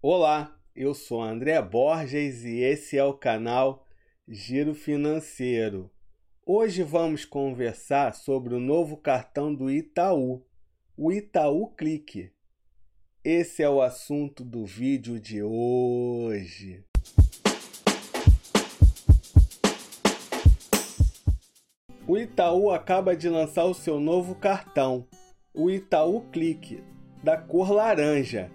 Olá, eu sou André Borges e esse é o canal Giro Financeiro. Hoje vamos conversar sobre o novo cartão do Itaú, o Itaú Clique. Esse é o assunto do vídeo de hoje. O Itaú acaba de lançar o seu novo cartão, o Itaú Clique, da cor laranja,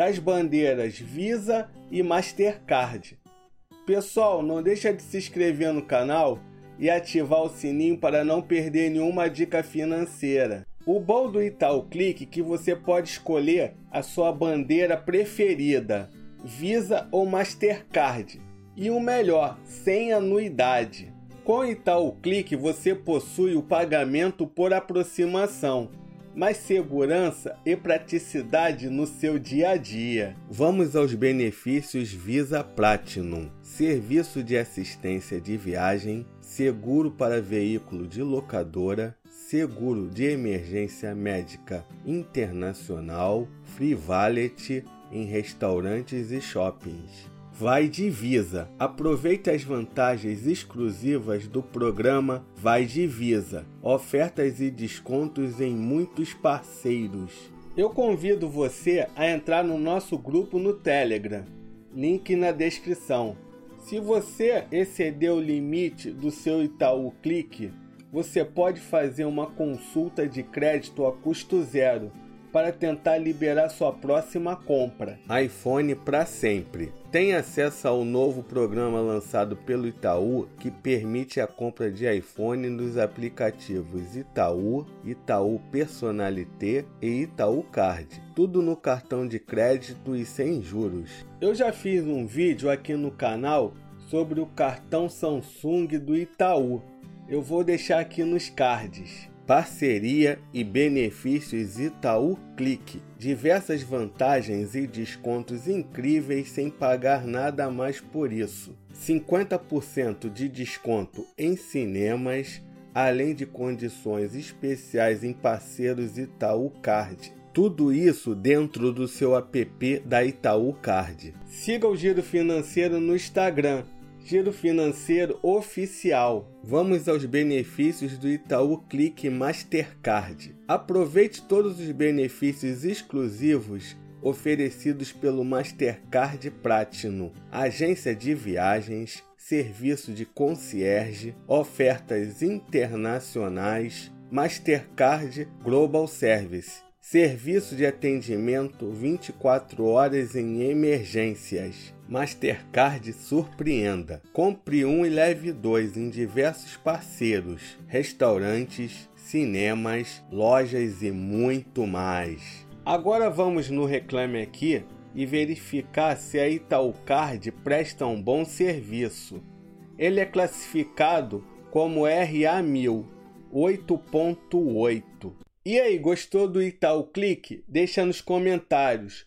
das bandeiras Visa e Mastercard. Pessoal, não deixa de se inscrever no canal e ativar o sininho para não perder nenhuma dica financeira. O bom do Itaú Clique é que você pode escolher a sua bandeira preferida, Visa ou Mastercard. E o melhor, sem anuidade. Com Itaú Clique você possui o pagamento por aproximação, mais segurança e praticidade no seu dia a dia. Vamos aos benefícios Visa Platinum: serviço de assistência de viagem, seguro para veículo de locadora, seguro de emergência médica internacional, free valet em restaurantes e shoppings Vai Divisa. Aproveite as vantagens exclusivas do programa Vai Divisa. Ofertas e descontos em muitos parceiros. Eu convido você a entrar no nosso grupo no Telegram. Link na descrição. Se você exceder o limite do seu Itaú Clique, você pode fazer uma consulta de crédito a custo zero para tentar liberar sua próxima compra. iPhone para sempre. Tem acesso ao novo programa lançado pelo Itaú que permite a compra de iPhone nos aplicativos Itaú, Itaú Personalité e Itaú Card. Tudo no cartão de crédito e sem juros. Eu já fiz um vídeo aqui no canal sobre o cartão Samsung do Itaú. Eu vou deixar aqui nos cards. Parceria e benefícios Itaú Clique. Diversas vantagens e descontos incríveis sem pagar nada mais por isso. 50% de desconto em cinemas, além de condições especiais em parceiros Itaú Card. Tudo isso dentro do seu app da Itaú Card. Siga o Giro Financeiro no Instagram Giro Financeiro Oficial. Vamos aos benefícios do Itaú Clique Mastercard. Aproveite todos os benefícios exclusivos oferecidos pelo Mastercard Platinum, agência de viagens, serviço de concierge, ofertas internacionais, Mastercard Global Service Serviço de atendimento 24 horas em emergências. Mastercard surpreenda. Compre um e leve dois em diversos parceiros, restaurantes, cinemas, lojas e muito mais. Agora vamos no Reclame Aqui e verificar se a Itaúcard presta um bom serviço. Ele é classificado como RA1000 8.8 e aí, gostou do Itaú Clique? Deixa nos comentários.